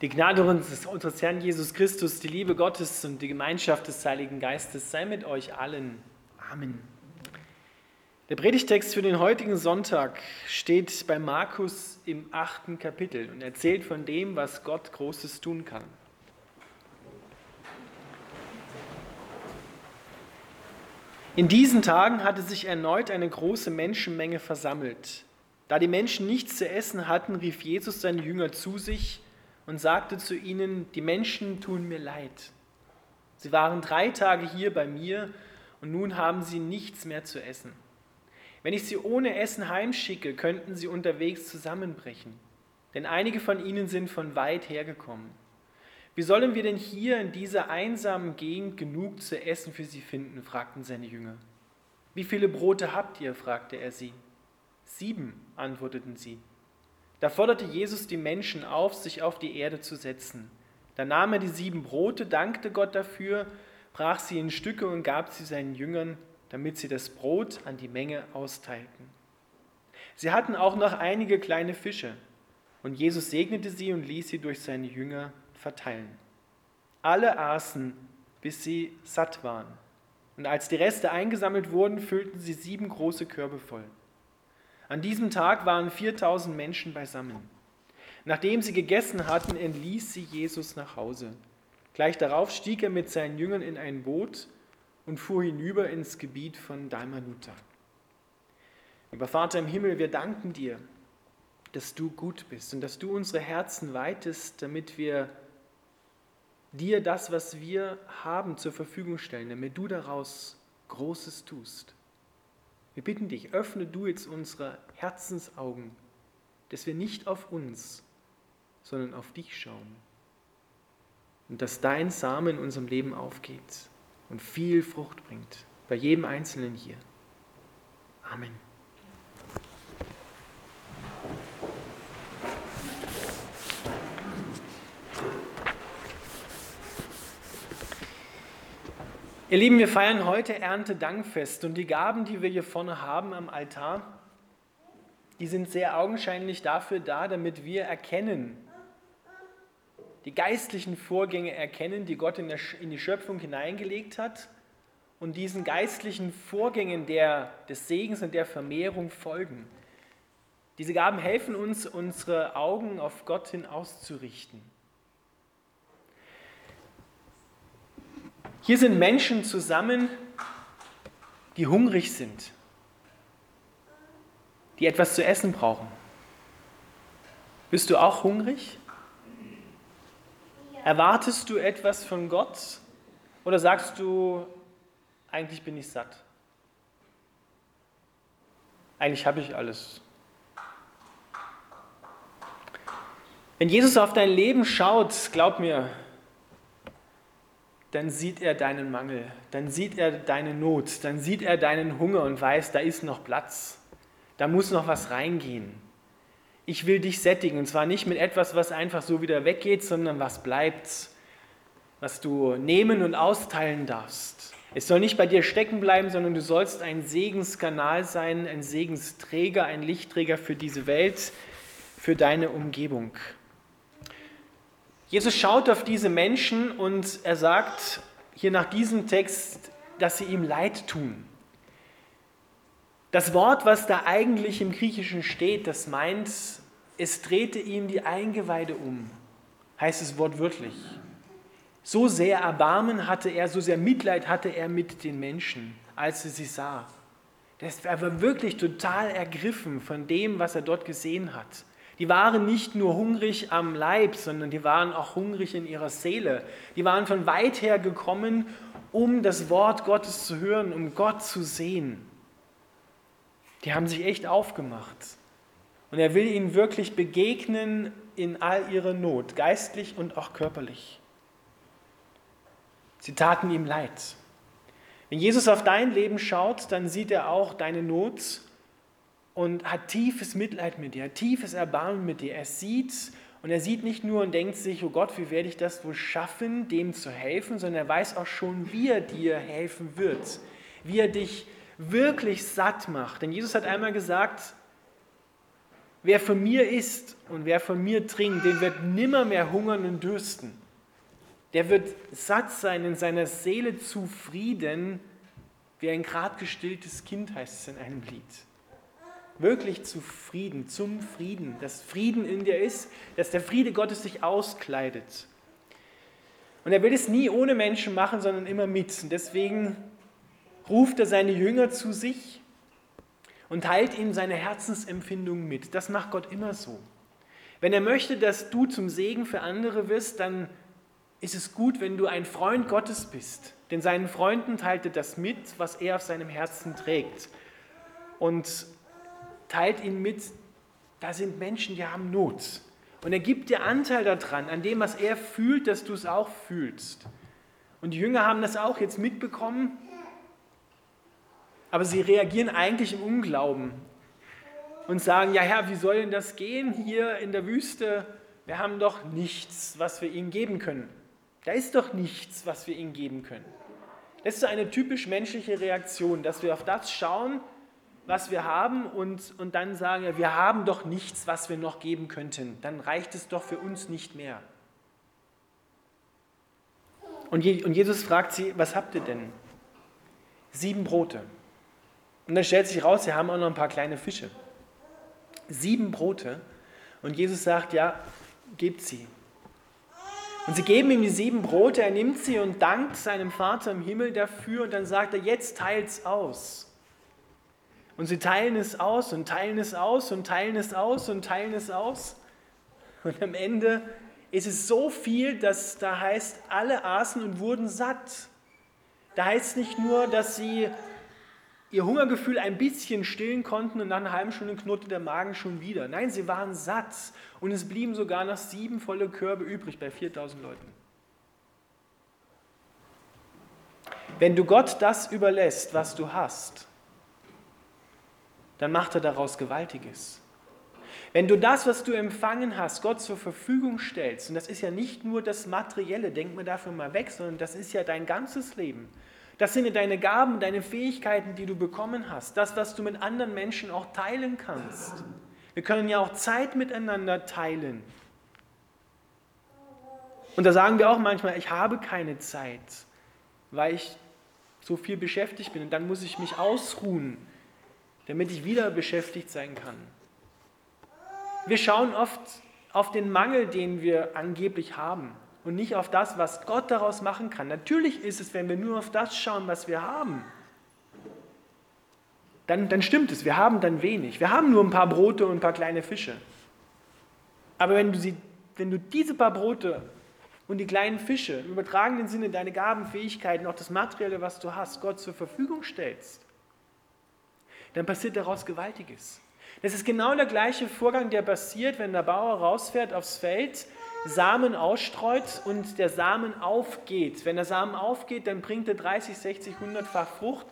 Die Gnade unseres Herrn Jesus Christus, die Liebe Gottes und die Gemeinschaft des Heiligen Geistes sei mit euch allen. Amen. Der Predigtext für den heutigen Sonntag steht bei Markus im achten Kapitel und erzählt von dem, was Gott Großes tun kann. In diesen Tagen hatte sich erneut eine große Menschenmenge versammelt. Da die Menschen nichts zu essen hatten, rief Jesus seine Jünger zu sich und sagte zu ihnen, die Menschen tun mir leid. Sie waren drei Tage hier bei mir und nun haben sie nichts mehr zu essen. Wenn ich sie ohne Essen heimschicke, könnten sie unterwegs zusammenbrechen, denn einige von ihnen sind von weit hergekommen. Wie sollen wir denn hier in dieser einsamen Gegend genug zu essen für sie finden? fragten seine Jünger. Wie viele Brote habt ihr? fragte er sie. Sieben, antworteten sie. Da forderte Jesus die Menschen auf, sich auf die Erde zu setzen. Da nahm er die sieben Brote, dankte Gott dafür, brach sie in Stücke und gab sie seinen Jüngern, damit sie das Brot an die Menge austeilten. Sie hatten auch noch einige kleine Fische, und Jesus segnete sie und ließ sie durch seine Jünger verteilen. Alle aßen, bis sie satt waren. Und als die Reste eingesammelt wurden, füllten sie sieben große Körbe voll. An diesem Tag waren 4000 Menschen beisammen. Nachdem sie gegessen hatten, entließ sie Jesus nach Hause. Gleich darauf stieg er mit seinen Jüngern in ein Boot und fuhr hinüber ins Gebiet von Dalmanuta. Lieber Vater im Himmel, wir danken dir, dass du gut bist und dass du unsere Herzen weitest, damit wir dir das, was wir haben, zur Verfügung stellen, damit du daraus Großes tust. Wir bitten dich, öffne du jetzt unsere Herzensaugen, dass wir nicht auf uns, sondern auf dich schauen. Und dass dein Samen in unserem Leben aufgeht und viel Frucht bringt, bei jedem Einzelnen hier. Amen. Ihr Lieben, wir feiern heute Erntedankfest und die Gaben, die wir hier vorne haben am Altar, die sind sehr augenscheinlich dafür da, damit wir erkennen, die geistlichen Vorgänge erkennen, die Gott in, der, in die Schöpfung hineingelegt hat und diesen geistlichen Vorgängen der, des Segens und der Vermehrung folgen. Diese Gaben helfen uns, unsere Augen auf Gott hin auszurichten. Hier sind Menschen zusammen, die hungrig sind, die etwas zu essen brauchen. Bist du auch hungrig? Erwartest du etwas von Gott oder sagst du, eigentlich bin ich satt? Eigentlich habe ich alles. Wenn Jesus auf dein Leben schaut, glaub mir, dann sieht er deinen Mangel, dann sieht er deine Not, dann sieht er deinen Hunger und weiß, da ist noch Platz, da muss noch was reingehen. Ich will dich sättigen und zwar nicht mit etwas, was einfach so wieder weggeht, sondern was bleibt, was du nehmen und austeilen darfst. Es soll nicht bei dir stecken bleiben, sondern du sollst ein Segenskanal sein, ein Segensträger, ein Lichtträger für diese Welt, für deine Umgebung. Jesus schaut auf diese Menschen und er sagt hier nach diesem Text, dass sie ihm leid tun. Das Wort, was da eigentlich im Griechischen steht, das meint, es drehte ihm die Eingeweide um, heißt es wortwörtlich. So sehr Erbarmen hatte er, so sehr Mitleid hatte er mit den Menschen, als er sie sah. Er war wirklich total ergriffen von dem, was er dort gesehen hat. Die waren nicht nur hungrig am Leib, sondern die waren auch hungrig in ihrer Seele. Die waren von weit her gekommen, um das Wort Gottes zu hören, um Gott zu sehen. Die haben sich echt aufgemacht. Und er will ihnen wirklich begegnen in all ihrer Not, geistlich und auch körperlich. Sie taten ihm leid. Wenn Jesus auf dein Leben schaut, dann sieht er auch deine Not und hat tiefes Mitleid mit dir, tiefes Erbarmen mit dir. Er sieht und er sieht nicht nur und denkt sich, oh Gott, wie werde ich das wohl schaffen, dem zu helfen, sondern er weiß auch schon, wie er dir helfen wird, wie er dich wirklich satt macht. Denn Jesus hat einmal gesagt, wer von mir isst und wer von mir trinkt, den wird nimmer mehr hungern und dürsten. Der wird satt sein in seiner Seele zufrieden, wie ein grad gestilltes Kind, heißt es in einem Lied. Wirklich zufrieden, zum Frieden, dass Frieden in dir ist, dass der Friede Gottes sich auskleidet. Und er will es nie ohne Menschen machen, sondern immer mit. Und deswegen ruft er seine Jünger zu sich und teilt ihnen seine Herzensempfindungen mit. Das macht Gott immer so. Wenn er möchte, dass du zum Segen für andere wirst, dann ist es gut, wenn du ein Freund Gottes bist. Denn seinen Freunden teilt er das mit, was er auf seinem Herzen trägt. Und teilt ihnen mit, da sind Menschen, die haben Not. Und er gibt dir Anteil daran, an dem, was er fühlt, dass du es auch fühlst. Und die Jünger haben das auch jetzt mitbekommen aber sie reagieren eigentlich im Unglauben und sagen, ja Herr, wie soll denn das gehen hier in der Wüste? Wir haben doch nichts, was wir ihnen geben können. Da ist doch nichts, was wir ihnen geben können. Das ist so eine typisch menschliche Reaktion, dass wir auf das schauen, was wir haben und, und dann sagen, ja, wir haben doch nichts, was wir noch geben könnten. Dann reicht es doch für uns nicht mehr. Und, und Jesus fragt sie, was habt ihr denn? Sieben Brote. Und dann stellt sich raus, sie haben auch noch ein paar kleine Fische. Sieben Brote. Und Jesus sagt, ja, gebt sie. Und sie geben ihm die sieben Brote, er nimmt sie und dankt seinem Vater im Himmel dafür und dann sagt er, jetzt teilt's aus. Und sie teilen es aus und teilen es aus und teilen es aus und teilen es aus. Und am Ende ist es so viel, dass da heißt, alle aßen und wurden satt. Da heißt nicht nur, dass sie ihr Hungergefühl ein bisschen stillen konnten und nach einer halben Stunde knurrte der Magen schon wieder. Nein, sie waren satt und es blieben sogar noch sieben volle Körbe übrig bei 4000 Leuten. Wenn du Gott das überlässt, was du hast, dann macht er daraus Gewaltiges. Wenn du das, was du empfangen hast, Gott zur Verfügung stellst, und das ist ja nicht nur das Materielle, denk mir dafür mal weg, sondern das ist ja dein ganzes Leben, das sind deine Gaben, deine Fähigkeiten, die du bekommen hast. Das, was du mit anderen Menschen auch teilen kannst. Wir können ja auch Zeit miteinander teilen. Und da sagen wir auch manchmal, ich habe keine Zeit, weil ich so viel beschäftigt bin. Und dann muss ich mich ausruhen, damit ich wieder beschäftigt sein kann. Wir schauen oft auf den Mangel, den wir angeblich haben und nicht auf das, was Gott daraus machen kann. Natürlich ist es, wenn wir nur auf das schauen, was wir haben, dann, dann stimmt es, wir haben dann wenig. Wir haben nur ein paar Brote und ein paar kleine Fische. Aber wenn du, sie, wenn du diese paar Brote und die kleinen Fische im übertragenen Sinne deine Gaben, Fähigkeiten, auch das Materielle, was du hast, Gott zur Verfügung stellst, dann passiert daraus Gewaltiges. Das ist genau der gleiche Vorgang, der passiert, wenn der Bauer rausfährt aufs Feld Samen ausstreut und der Samen aufgeht. Wenn der Samen aufgeht, dann bringt er 30, 60, 100-fach Frucht.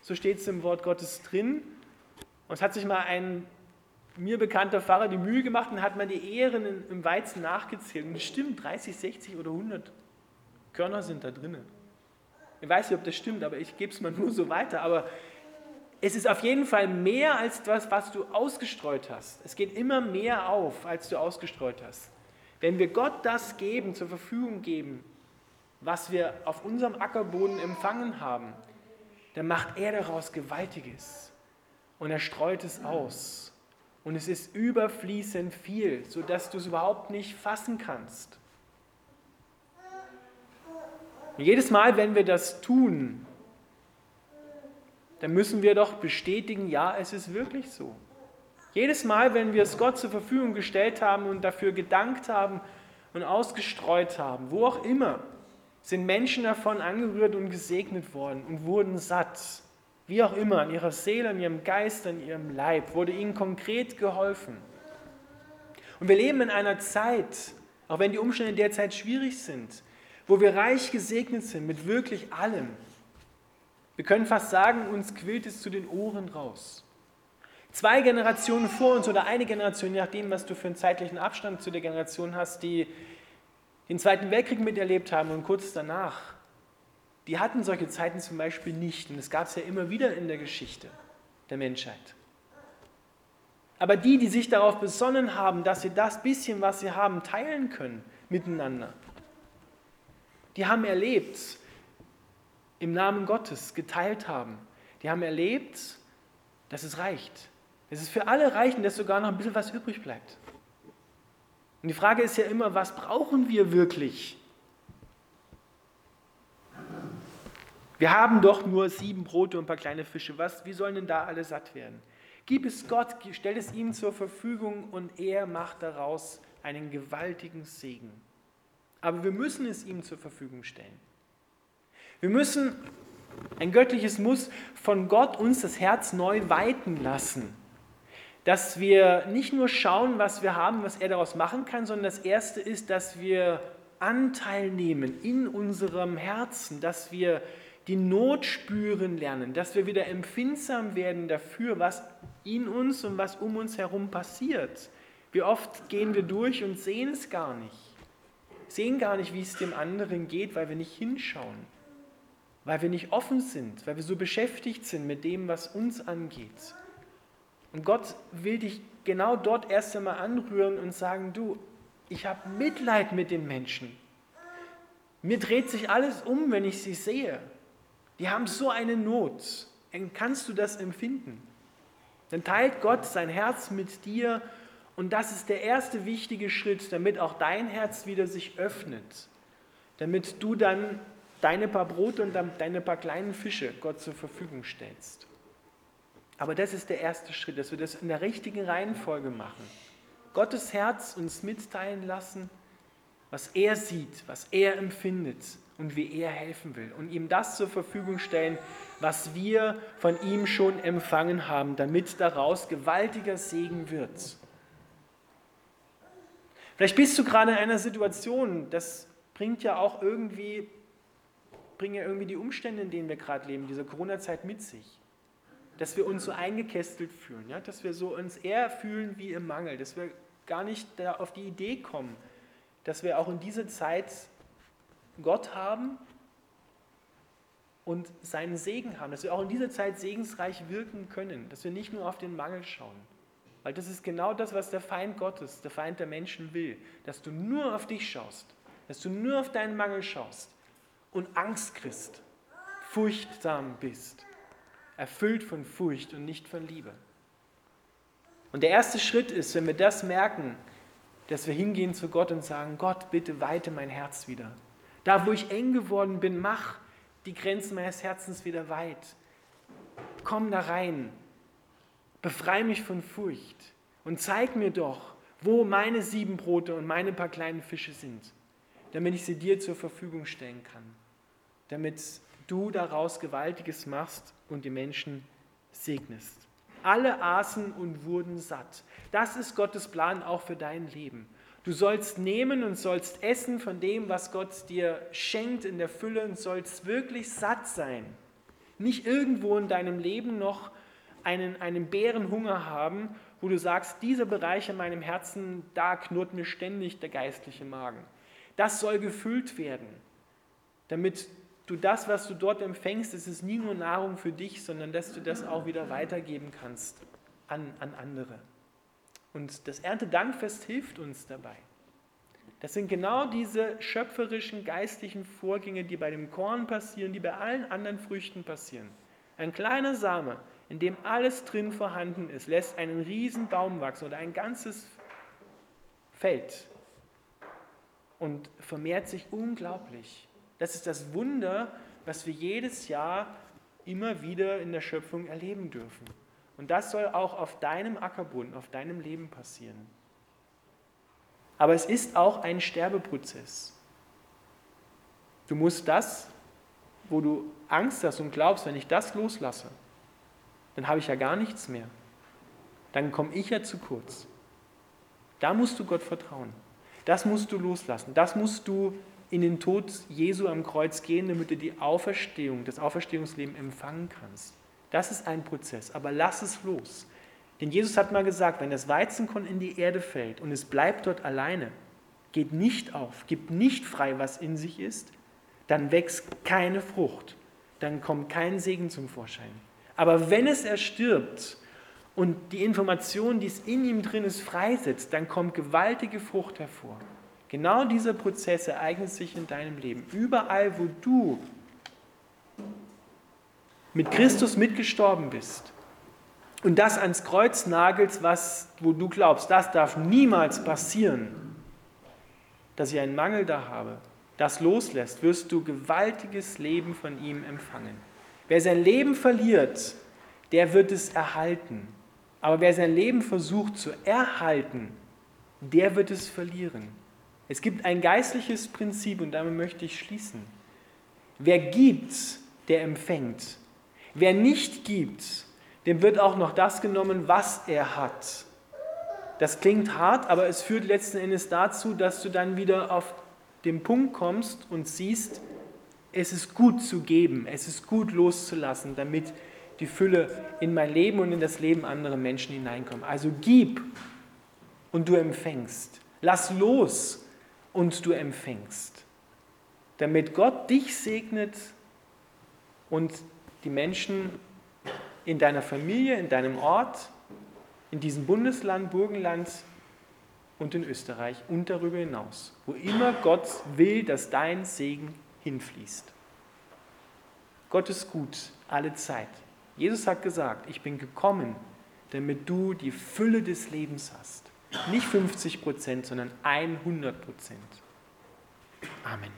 So steht es im Wort Gottes drin. Und es hat sich mal ein mir bekannter Pfarrer die Mühe gemacht und hat mal die Ehren im Weizen nachgezählt. Und es stimmt, 30, 60 oder 100 Körner sind da drinnen. Ich weiß nicht, ob das stimmt, aber ich gebe es mal nur so weiter. Aber es ist auf jeden Fall mehr als das, was du ausgestreut hast. Es geht immer mehr auf, als du ausgestreut hast. Wenn wir Gott das geben, zur Verfügung geben, was wir auf unserem Ackerboden empfangen haben, dann macht er daraus Gewaltiges und er streut es aus. Und es ist überfließend viel, sodass du es überhaupt nicht fassen kannst. Und jedes Mal, wenn wir das tun, dann müssen wir doch bestätigen, ja, es ist wirklich so. Jedes Mal, wenn wir es Gott zur Verfügung gestellt haben und dafür gedankt haben und ausgestreut haben, wo auch immer, sind Menschen davon angerührt und gesegnet worden und wurden satt. Wie auch immer, in ihrer Seele, in ihrem Geist, in ihrem Leib, wurde ihnen konkret geholfen. Und wir leben in einer Zeit, auch wenn die Umstände derzeit schwierig sind, wo wir reich gesegnet sind mit wirklich allem. Wir können fast sagen, uns quillt es zu den Ohren raus. Zwei Generationen vor uns oder eine Generation, je nachdem, was du für einen zeitlichen Abstand zu der Generation hast, die den Zweiten Weltkrieg miterlebt haben und kurz danach, die hatten solche Zeiten zum Beispiel nicht. Und das gab es ja immer wieder in der Geschichte der Menschheit. Aber die, die sich darauf besonnen haben, dass sie das bisschen, was sie haben, teilen können miteinander, die haben erlebt, im Namen Gottes geteilt haben. Die haben erlebt, dass es reicht. Dass es für alle reicht und dass sogar noch ein bisschen was übrig bleibt. Und die Frage ist ja immer, was brauchen wir wirklich? Wir haben doch nur sieben Brote und ein paar kleine Fische. Was, wie sollen denn da alle satt werden? Gib es Gott, stell es ihm zur Verfügung und er macht daraus einen gewaltigen Segen. Aber wir müssen es ihm zur Verfügung stellen. Wir müssen, ein göttliches Muss, von Gott uns das Herz neu weiten lassen. Dass wir nicht nur schauen, was wir haben, was er daraus machen kann, sondern das Erste ist, dass wir Anteil nehmen in unserem Herzen, dass wir die Not spüren lernen, dass wir wieder empfindsam werden dafür, was in uns und was um uns herum passiert. Wie oft gehen wir durch und sehen es gar nicht, sehen gar nicht, wie es dem anderen geht, weil wir nicht hinschauen, weil wir nicht offen sind, weil wir so beschäftigt sind mit dem, was uns angeht. Und Gott will dich genau dort erst einmal anrühren und sagen, du, ich habe Mitleid mit den Menschen. Mir dreht sich alles um, wenn ich sie sehe. Die haben so eine Not. Kannst du das empfinden? Dann teilt Gott sein Herz mit dir und das ist der erste wichtige Schritt, damit auch dein Herz wieder sich öffnet. Damit du dann deine paar Brote und deine paar kleinen Fische Gott zur Verfügung stellst. Aber das ist der erste Schritt, dass wir das in der richtigen Reihenfolge machen. Gottes Herz uns mitteilen lassen, was er sieht, was er empfindet und wie er helfen will und ihm das zur Verfügung stellen, was wir von ihm schon empfangen haben, damit daraus gewaltiger Segen wird. Vielleicht bist du gerade in einer Situation, das bringt ja auch irgendwie, bringen ja irgendwie die Umstände, in denen wir gerade leben, diese Corona-Zeit mit sich. Dass wir uns so eingekästelt fühlen, ja? dass wir so uns eher fühlen wie im Mangel, dass wir gar nicht auf die Idee kommen, dass wir auch in dieser Zeit Gott haben und seinen Segen haben, dass wir auch in dieser Zeit segensreich wirken können, dass wir nicht nur auf den Mangel schauen. Weil das ist genau das, was der Feind Gottes, der Feind der Menschen will, dass du nur auf dich schaust, dass du nur auf deinen Mangel schaust und Angst kriegst, furchtsam bist, erfüllt von Furcht und nicht von Liebe. Und der erste Schritt ist, wenn wir das merken, dass wir hingehen zu Gott und sagen, Gott, bitte weite mein Herz wieder. Da, wo ich eng geworden bin, mach die Grenzen meines Herzens wieder weit. Komm da rein. Befreie mich von Furcht und zeig mir doch, wo meine sieben Brote und meine paar kleinen Fische sind, damit ich sie dir zur Verfügung stellen kann, damit du daraus Gewaltiges machst und die Menschen segnest. Alle aßen und wurden satt. Das ist Gottes Plan auch für dein Leben. Du sollst nehmen und sollst essen von dem, was Gott dir schenkt in der Fülle und sollst wirklich satt sein. Nicht irgendwo in deinem Leben noch einen, einen Bärenhunger haben, wo du sagst, dieser Bereich in meinem Herzen, da knurrt mir ständig der geistliche Magen. Das soll gefüllt werden, damit du das, was du dort empfängst, es ist nie nur Nahrung für dich, sondern dass du das auch wieder weitergeben kannst an, an andere. Und das Erntedankfest hilft uns dabei. Das sind genau diese schöpferischen geistlichen Vorgänge, die bei dem Korn passieren, die bei allen anderen Früchten passieren. Ein kleiner Same, in dem alles drin vorhanden ist, lässt einen riesen Baum wachsen oder ein ganzes Feld und vermehrt sich unglaublich. Das ist das Wunder, was wir jedes Jahr immer wieder in der Schöpfung erleben dürfen. Und das soll auch auf deinem Ackerbund, auf deinem Leben passieren. Aber es ist auch ein Sterbeprozess. Du musst das, wo du Angst hast und glaubst, wenn ich das loslasse, dann habe ich ja gar nichts mehr. Dann komme ich ja zu kurz. Da musst du Gott vertrauen. Das musst du loslassen. Das musst du in den Tod Jesu am Kreuz gehen, damit du die Auferstehung, das Auferstehungsleben empfangen kannst. Das ist ein Prozess, aber lass es los. Denn Jesus hat mal gesagt, wenn das Weizenkorn in die Erde fällt und es bleibt dort alleine, geht nicht auf, gibt nicht frei, was in sich ist, dann wächst keine Frucht, dann kommt kein Segen zum Vorschein. Aber wenn es erstirbt und die Information, die es in ihm drin ist, freisetzt, dann kommt gewaltige Frucht hervor. Genau dieser Prozess ereignet sich in deinem Leben. Überall, wo du mit Christus mitgestorben bist und das ans Kreuz nagelst, was, wo du glaubst, das darf niemals passieren, dass ich einen Mangel da habe, das loslässt, wirst du gewaltiges Leben von ihm empfangen. Wer sein Leben verliert, der wird es erhalten. Aber wer sein Leben versucht zu erhalten, der wird es verlieren. Es gibt ein geistliches Prinzip und damit möchte ich schließen. Wer gibt, der empfängt. Wer nicht gibt, dem wird auch noch das genommen, was er hat. Das klingt hart, aber es führt letzten Endes dazu, dass du dann wieder auf den Punkt kommst und siehst, es ist gut zu geben, es ist gut loszulassen, damit die Fülle in mein Leben und in das Leben anderer Menschen hineinkommt. Also gib und du empfängst. Lass los und du empfängst. Damit Gott dich segnet und die Menschen in deiner Familie, in deinem Ort, in diesem Bundesland, Burgenland und in Österreich und darüber hinaus, wo immer Gott will, dass dein Segen hinfließt. Gott ist gut alle Zeit. Jesus hat gesagt, ich bin gekommen, damit du die Fülle des Lebens hast. Nicht 50 Prozent, sondern 100 Prozent. Amen.